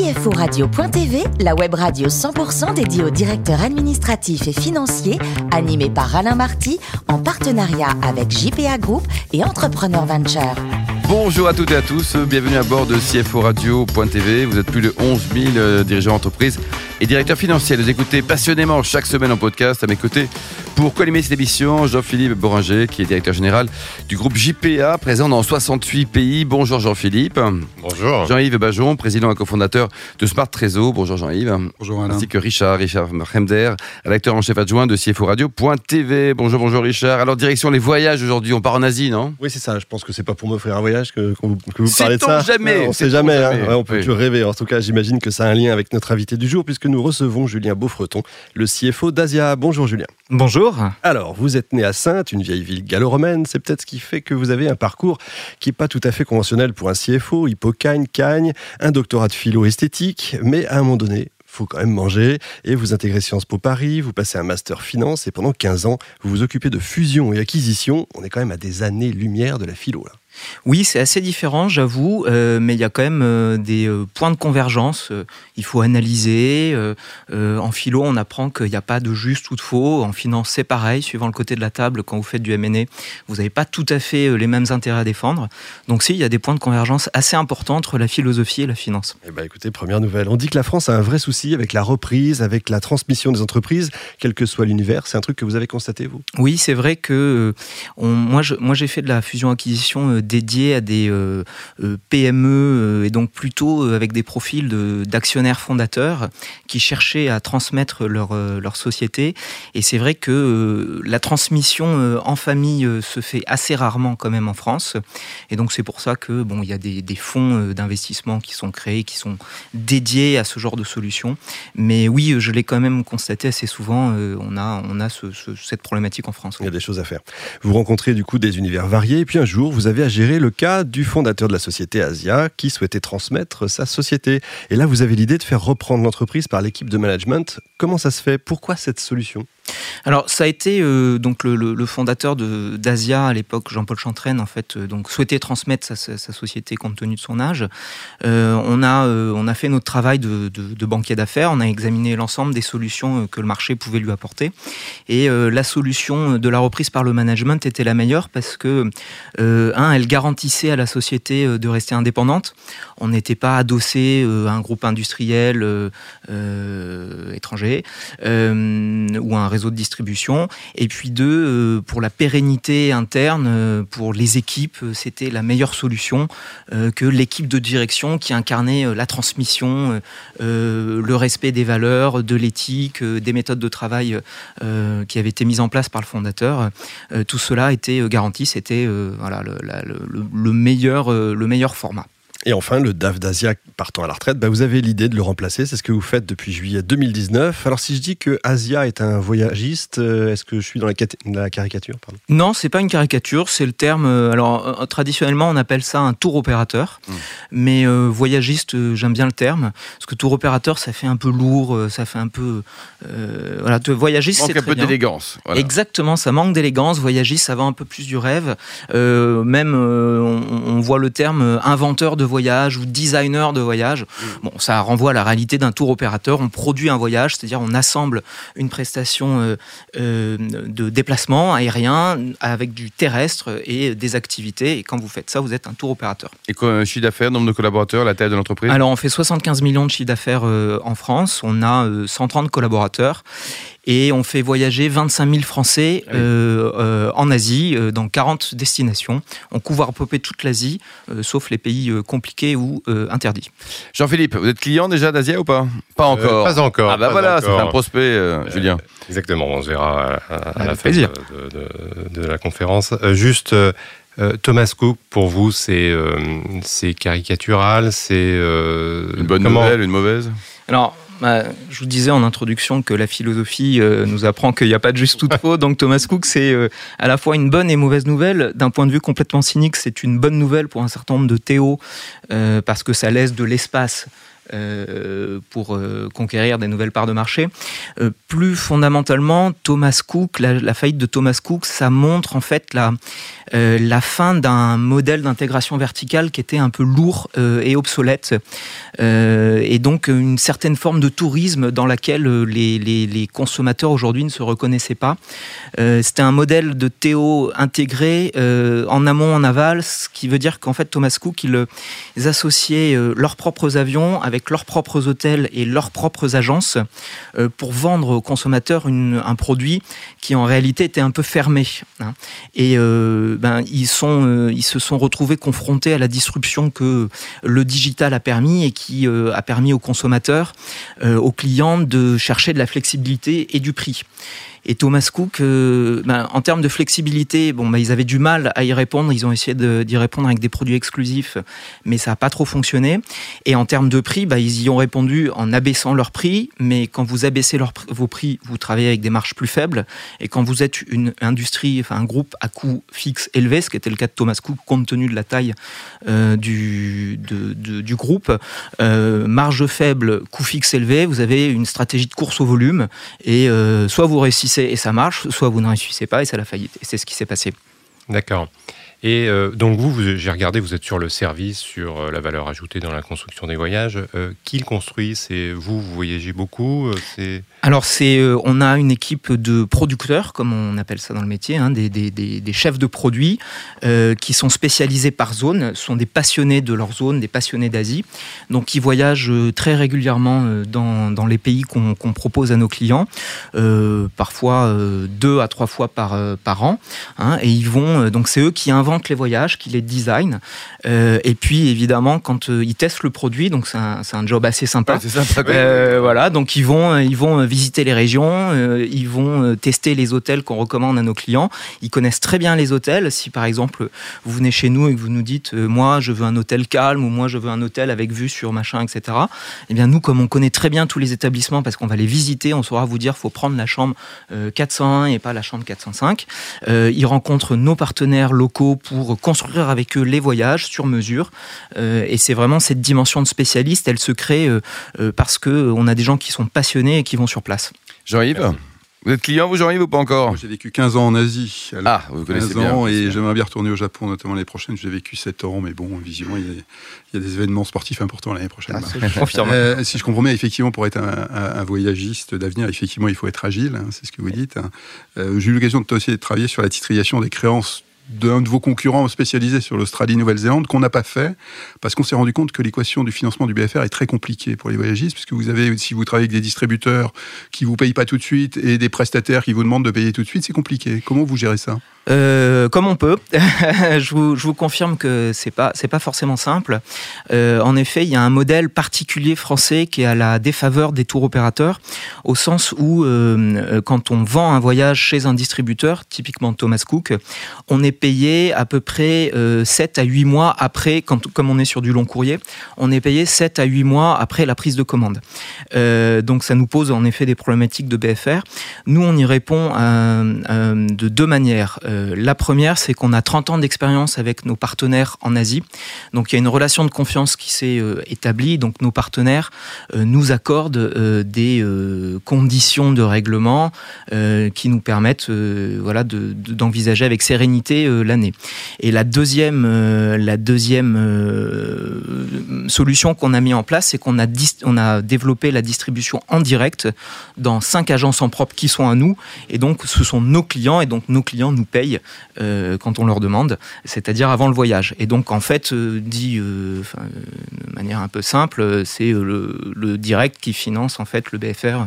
CFORadio.tv, la web radio 100% dédiée aux directeurs administratifs et financiers, animée par Alain Marty, en partenariat avec JPA Group et Entrepreneur Venture. Bonjour à toutes et à tous, bienvenue à bord de CFO Radio.tv. Vous êtes plus de 11 000 euh, dirigeants d'entreprise et directeurs financiers. Vous écoutez passionnément chaque semaine en podcast à mes côtés pour collimer cette émission. Jean-Philippe Boringer, qui est directeur général du groupe JPA, présent dans 68 pays. Bonjour Jean-Philippe. Bonjour. Jean-Yves Bajon, président et cofondateur de Smart Trésor. Bonjour Jean-Yves. Bonjour Alain. Ainsi que Richard, Richard Remder, rédacteur en chef adjoint de CFO Radio.tv. Bonjour, bonjour Richard. Alors, direction les voyages aujourd'hui. On part en Asie, non? Oui, c'est ça. Je pense que c'est pas pour m'offrir un voyage que, que vous, que vous parlez de ça. jamais. On sait jamais. hein. Ouais, on peut Oui. rêver. En tout cas, j'imagine que ça a un lien avec notre invité du jour, puisque nous recevons Julien Beaufreton, le CFO d'Asia. Bonjour Julien. Bonjour. Alors, vous êtes né à Sainte, une vieille ville gallo-romaine. C'est peut-être ce qui fait que vous avez un parcours qui n'est pas tout à fait conventionnel pour un CFO. Hippocagne, cagne, un doctorat de philo esthétique. Mais à un moment donné, faut quand même manger. Et vous intégrez Sciences Po Paris, vous passez un master finance et pendant 15 ans, vous vous occupez de fusion et acquisition. On est quand même à des années-lumière de la philo, là. Oui, c'est assez différent, j'avoue, euh, mais il y a quand même euh, des euh, points de convergence. Il faut analyser. en philo, on apprend qu'il n'y a pas de juste ou de faux. En finance, c'est pareil. Suivant le côté de la table, quand vous faites du M&A, vous n'avez pas tout à fait les mêmes intérêts à défendre. Donc si, il y a des points de convergence assez importants entre la philosophie et la finance. Eh ben, écoutez, première nouvelle. On dit que la France a un vrai souci avec la reprise, avec la transmission des entreprises, quel que soit l'univers. C'est un truc que vous avez constaté, vous? Oui, c'est vrai que on- moi, je- moi j'ai fait de la fusion-acquisition dédiée à des euh, euh, PME euh, et donc plutôt avec des profils d'actionnaires fondateurs qui cherchaient à transmettre leur, leur société. Et c'est vrai que la transmission en famille se fait assez rarement quand même en France. Et donc c'est pour ça que bon, il y a des, des fonds d'investissement qui sont créés, qui sont dédiés à ce genre de solutions. Mais oui, je l'ai quand même constaté assez souvent. on a, on a ce- ce- cette problématique en France. Il y a des choses à faire. Vous rencontrez du coup des univers variés, et puis un jour, vous avez gérer le cas du fondateur de la société Asia qui souhaitait transmettre sa société. Et là, vous avez l'idée de faire reprendre l'entreprise par l'équipe de management. Comment ça se fait? Pourquoi cette solution? Alors, ça a été euh, donc le, fondateur d'Asia à l'époque, Jean-Paul Chantraine, en fait, euh, donc souhaitait transmettre sa, société compte tenu de son âge. Euh, on a on a fait notre travail de, banquier d'affaires. On a examiné l'ensemble des solutions que le marché pouvait lui apporter. Et la solution de la reprise par le management était la meilleure parce que un, elle garantissait à la société de rester indépendante. On n'était pas adossé à un groupe industriel étranger ou à un réseau de distribution. Et puis deux, euh, pour la pérennité interne, euh, pour les équipes, euh, c'était la meilleure solution que l'équipe de direction qui incarnait la transmission, le respect des valeurs, de l'éthique, des méthodes de travail qui avaient été mises en place par le fondateur. Tout cela était garanti, c'était le, meilleur, le meilleur format. Et enfin, le DAF d'Asia partant à la retraite, bah, vous avez l'idée de le remplacer. C'est ce que vous faites depuis juillet 2019. Alors, si je dis que Asia est un voyagiste, euh, est-ce que je suis dans la, cat- la caricature pardon? Non, c'est pas une caricature, c'est le terme. euh, alors, euh, traditionnellement, on appelle ça un tour opérateur, Mm. mais euh, voyagiste, euh, j'aime bien le terme, parce que tour opérateur, ça fait un peu lourd, ça fait un peu. euh, voilà, te- voyagiste, Manque c'est un très peu d'élégance. Voilà. Exactement, ça manque d'élégance. Voyagiste, ça va un peu plus du rêve. Euh, même, euh, on, on voit le terme inventeur de voyage ou designer de voyage. Bon, ça renvoie à la réalité d'un tour opérateur. On produit un voyage, c'est-à-dire on assemble une prestation euh, euh, de déplacement aérien avec du terrestre et des activités. Et quand vous faites ça, vous êtes un tour opérateur. Et quoi, chiffre d'affaires, nombre de collaborateurs, la taille de l'entreprise? Alors, on fait 75 millions de chiffre d'affaires euh, en France. On a euh, 130 collaborateurs. Et on fait voyager 25 000 Français Ah oui. euh, euh, en Asie, euh, dans 40 destinations. On couvre à peu près toute l'Asie, euh, sauf les pays euh, compliqués ou euh, interdits. Jean-Philippe, vous êtes client déjà d'Asia ou pas? Pas encore. Euh, pas encore. Ah bah voilà, c'est un prospect, euh, Julien. Exactement, on se verra à, à- la fin plaisir. de, de- de la conférence. Euh, juste, Thomas Cook, pour vous, c'est euh, caricatural, c'est... euh, Une bonne comment- nouvelle, une mauvaise? Alors, bah, je vous disais en introduction que la philosophie euh, nous apprend qu'il n'y a pas de juste ou de faux. Donc Thomas Cook, c'est euh, à la fois une bonne et mauvaise nouvelle. D'un point de vue complètement cynique, c'est une bonne nouvelle pour un certain nombre de théos euh, parce que ça laisse de l'espace pour conquérir des nouvelles parts de marché. plus fondamentalement, Thomas Cook, la, faillite de Thomas Cook, ça montre en fait la, fin d'un modèle d'intégration verticale qui était un peu lourd et obsolète. et donc une certaine forme de tourisme dans laquelle les, consommateurs aujourd'hui ne se reconnaissaient pas. C'était un modèle de Théo intégré en amont, en aval, ce qui veut dire qu'en fait Thomas Cook, il, ils associaient leurs propres avions avec leurs propres hôtels et leurs propres agences pour vendre aux consommateurs un produit qui en réalité était un peu fermé. Hein. Et euh, ben, ils, sont, euh, ils se sont retrouvés confrontés à la disruption que le digital a permis et qui euh, a permis aux consommateurs, aux clients de chercher de la flexibilité et du prix. Et Thomas Cook, euh, ben, en termes de flexibilité, bon, ben, ils avaient du mal à y répondre. Ils ont essayé d'y répondre avec des produits exclusifs, mais ça n'a pas trop fonctionné. Et en termes de prix, ben, ils y ont répondu en abaissant leurs prix. Mais quand vous abaissez vos prix, vous travaillez avec des marges plus faibles. Et quand vous êtes une industrie, enfin un groupe à coût fixe élevé, ce qui était le cas de Thomas Cook, compte tenu de la taille euh, du, groupe, euh, marge faible, coût fixe élevé, vous avez une stratégie de course au volume. Et soit vous réussissez et ça marche, soit vous ne réussissez pas et c'est la faillite. Et c'est ce qui s'est passé. D'accord. Et euh, donc vous, j'ai regardé, vous êtes sur le service, sur euh, la valeur ajoutée dans la construction des voyages. Euh, qui le construit? C'est vous, vous voyagez beaucoup alors, c'est, on a une équipe de producteurs, comme on appelle ça dans le métier, hein, des, chefs de produits qui sont spécialisés par zone, sont des passionnés de leur zone, des passionnés d'Asie, donc ils voyagent très régulièrement dans, les pays qu'on, propose à nos clients, parfois deux à trois fois par, par an, hein, et ils vont, donc c'est eux qui inventent les voyages, qui les designent, et puis évidemment quand ils testent le produit, donc c'est un, un job assez sympa, sympa voilà, donc ils vont, ils vont visiter les régions, euh, ils vont euh, tester les hôtels qu'on recommande à nos clients. Ils connaissent très bien les hôtels. Si par exemple vous venez chez nous et que vous nous dites euh, moi je veux un hôtel calme ou moi je veux un hôtel avec vue sur machin, etc. Eh bien nous comme on connaît très bien tous les établissements parce qu'on va les visiter, on saura vous dire faut prendre la chambre 401 et pas la chambre 405. ils rencontrent nos partenaires locaux pour construire avec eux les voyages sur mesure. et c'est vraiment cette dimension de spécialiste, elle se crée parce que on a des gens qui sont passionnés et qui vont sur place. Jean-Yves vous êtes client, vous, Jean-Yves, ou pas encore? J'ai vécu 15 ans en Asie. Ah, vous connaissez 15 ans, Et j'aimerais bien retourner au Japon, notamment l'année prochaine. J'ai vécu 7 ans, mais bon, visiblement, il y, a, des événements sportifs importants l'année prochaine. Ah, euh, si je comprends bien, effectivement, pour être un, voyagiste d'avenir, effectivement, il faut être agile, hein, c'est ce que vous dites. Hein. Euh, j'ai eu l'occasion de, aussi de travailler sur la titrisation des créances d'un de vos concurrents spécialisés sur l'Australie-Nouvelle-Zélande qu'on n'a pas fait parce qu'on s'est rendu compte que l'équation du financement du BFR est très compliquée pour les voyagistes puisque vous avez, si vous travaillez avec des distributeurs qui vous payent pas tout de suite et des prestataires qui vous demandent de payer tout de suite, c'est compliqué. Comment vous gérez ça? Euh, comme on peut. je, vous, je, vous, confirme que c'est pas pas forcément simple. Euh, en effet, il y a un modèle particulier français qui est à la défaveur des tours opérateurs, au sens où euh, quand on vend un voyage chez un distributeur, typiquement Thomas Cook, on est payé à peu près 7 à 8 mois après, quand, comme on est sur du long courrier, on est payé 7 à 8 mois après la prise de commande. donc ça nous pose en effet des problématiques de BFR. Nous, on y répond de deux manières. Euh, la première, c'est qu'on a 30 ans d'expérience avec nos partenaires en Asie. Donc il y a une relation de confiance qui s'est euh, établie. Donc nos partenaires euh, nous accordent des conditions de règlement qui nous permettent voilà, d'envisager avec sérénité l'année. Et la deuxième, la deuxième solution qu'on a mis en place, c'est qu'on a, développé la distribution en direct dans cinq agences en propre qui sont à nous. Et donc ce sont nos clients et donc nos clients nous payent euh, quand on leur demande, c'est-à-dire avant le voyage. Et donc, en fait, euh, dit euh, de manière un peu simple, c'est le, direct qui finance en fait le BFR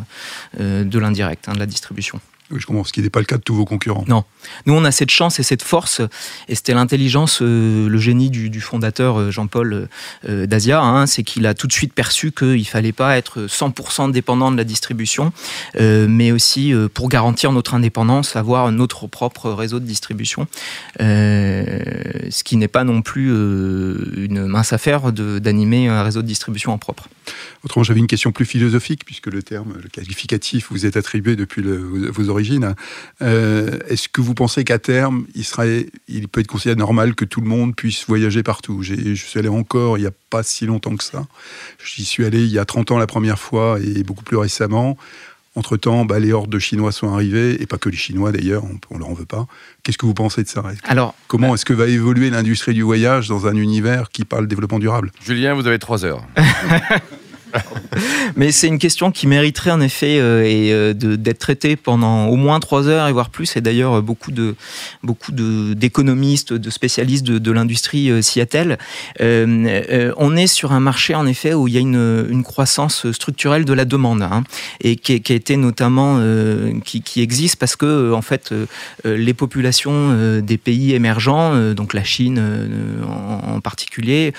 de l'indirect, hein, de la distribution. Oui, je comprends, ce qui n'est pas le cas de tous vos concurrents. Non. Nous, on a cette chance et cette force, et c'était l'intelligence, euh, le génie du, fondateur euh, Jean-Paul euh, Dasia, hein, c'est qu'il a tout de suite perçu qu'il ne fallait pas être 100% dépendant de la distribution, mais aussi, pour garantir notre indépendance, avoir notre propre réseau de distribution, ce qui n'est pas non plus une mince affaire d'animer un réseau de distribution en propre. Autrement, j'avais une question plus philosophique, puisque le terme, le qualificatif, vous est attribué depuis le, vos origines d'origine. Euh, est-ce que vous pensez qu'à terme, il, serait, il peut être considéré normal que tout le monde puisse voyager partout? Je suis allé encore il n'y a pas si longtemps que ça. J'y suis allé il y a 30 ans la première fois et beaucoup plus récemment. Entre-temps, bah, les hordes de Chinois sont arrivés, et pas que les Chinois d'ailleurs, on ne leur en veut pas. Qu'est-ce que vous pensez de ça? Alors, Comment bah est-ce que va évoluer l'industrie du voyage dans un univers qui parle développement durable? Julien, vous avez trois heures. Mais c'est une question qui mériterait en effet euh, euh, d'être traitée pendant au moins trois heures et voire plus. Et d'ailleurs, beaucoup de beaucoup d'économistes, de, spécialistes de, l'industrie euh, s'y attellent. on est sur un marché en effet où il y a une, croissance structurelle de la demande hein, et qui, a été notamment qui, qui, existe parce que en fait les populations des pays émergents, donc la Chine en, en particulier,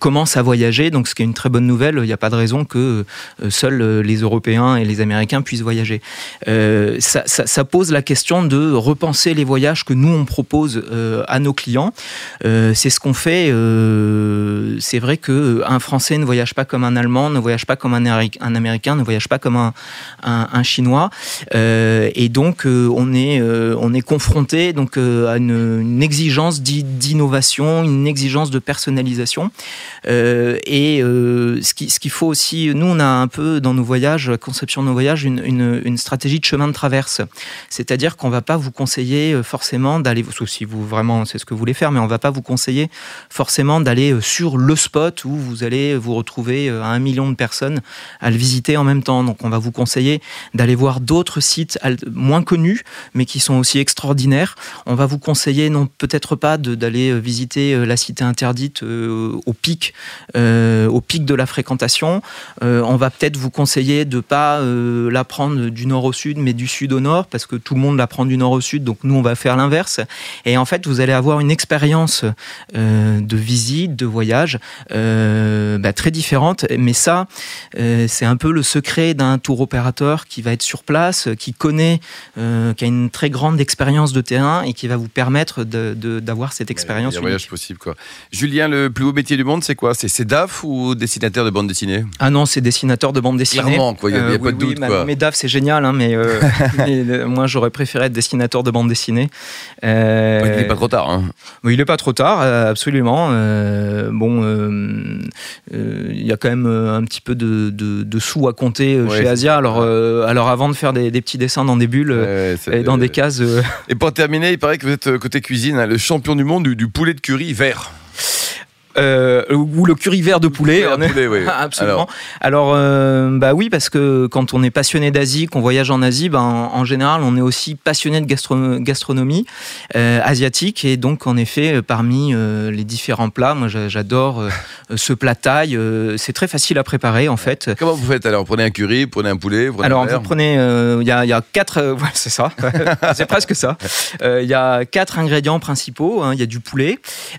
commencent à voyager. Donc ce qui est une très bonne nouvelle. Il n'y a pas de raison que euh, seuls euh, les Européens et les Américains puissent voyager. Euh, ça, pose la question de repenser les voyages que nous on propose à nos clients. c'est ce qu'on fait. c'est vrai que un Français ne voyage pas comme un Allemand, ne voyage pas comme un, Américain, ne voyage pas comme un, Chinois, et donc on est on est confronté donc à une, exigence d'innovation, une exigence de personnalisation, et ce qui ce qu'il faut aussi, nous, on a un peu dans nos voyages, la conception de nos voyages, une, stratégie de chemin de traverse. C'est-à-dire qu'on ne va pas vous conseiller euh, forcément d'aller, si vous vraiment c'est ce que vous voulez faire, mais on ne va pas vous conseiller forcément d'aller euh, sur le spot où vous allez vous retrouver euh, à un million de personnes à le visiter en même temps. Donc on va vous conseiller d'aller voir d'autres sites moins connus, mais qui sont aussi extraordinaires. On va vous conseiller non peut-être pas d'aller visiter la cité interdite au pic, au pic de la fréquentation. Euh, on va peut-être vous conseiller de pas euh, la prendre du nord au sud, mais du sud au nord, parce que tout le monde la prend du nord au sud, donc nous on va faire l'inverse. Et en fait, vous allez avoir une expérience euh, de visite, de voyage bah, très différente. Mais ça, c'est un peu le secret d'un tour opérateur qui va être sur place, qui connaît, qui a une très grande expérience de terrain et qui va vous permettre d'avoir cette expérience. Il y a un voyage possible, quoi. Julien, le plus beau métier du monde, c'est quoi? C'est DAF ou dessinateur de bande dessinée? ah non, c'est dessinateur de bande dessinée. Clairement, quoi, il n'y a, euh, pas de doute. quoi. Mais DAF, c'est génial, hein, mais, euh, euh, moi, j'aurais préféré être dessinateur de bande dessinée. il n'est pas trop tard. Hein. Il n'est pas trop tard, absolument. bon, il y a quand même un petit peu de, sous à compter chez Asia. Alors, alors, avant de faire des, petits dessins dans des bulles et dans des cases. Et pour terminer, il paraît que vous êtes côté cuisine, hein, le champion du monde du poulet de curry vert. Euh, ou le curry vert de poulet. Absolument. Alors, euh, bah oui, parce que quand on est passionné d'Asie, qu'on voyage en Asie, ben, en, général, on est aussi passionné de gastronomie euh, asiatique. Et donc, en effet, parmi les différents plats, moi, j'adore ce plat taille. c'est très facile à préparer, en fait. Comment vous faites alors? Vous prenez un curry, prenez un poulet vous Alors, vous prenez. Il y a, y, a, quatre. c'est ça. c'est presque ça. Il y a quatre ingrédients principaux. Hein. Il y a du poulet,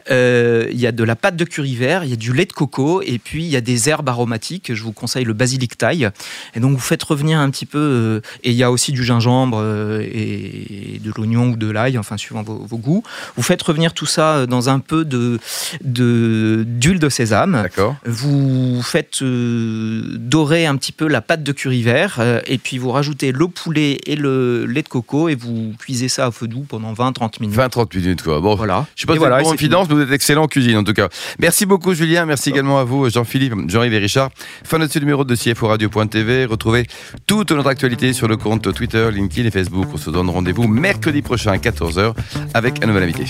il y a de la pâte de curry vert, il y a du lait de coco et puis il y a des herbes aromatiques. Je vous conseille le basilic thaï. Et donc vous faites revenir un petit peu. Euh, et il y a aussi du gingembre euh, et de l'oignon ou de l'ail, enfin suivant vos, goûts. Vous faites revenir tout ça euh, dans un peu de d'huile de, sésame. D'accord. Vous faites dorer un petit peu la pâte de curry vert et puis vous rajoutez le poulet et le lait de coco et vous cuisez ça à feu doux pendant 20-30 minutes. 20-30 minutes quoi. Bon, voilà. Je sais pas si voilà, confidence, mais vous êtes excellent en cuisine en tout cas. Merci beaucoup Julien, merci également à vous Jean-Philippe, Jean-Yves et Richard. Fin de ce numéro de CFO Radio.tv. Retrouvez toute notre actualité sur le compte Twitter, LinkedIn et Facebook. On se donne rendez-vous mercredi prochain à 14h avec un nouvel invité.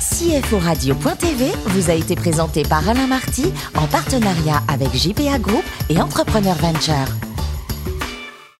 CFO Radio.tv vous a été présenté par Alain Marty en partenariat avec JPA Group et Entrepreneur Venture.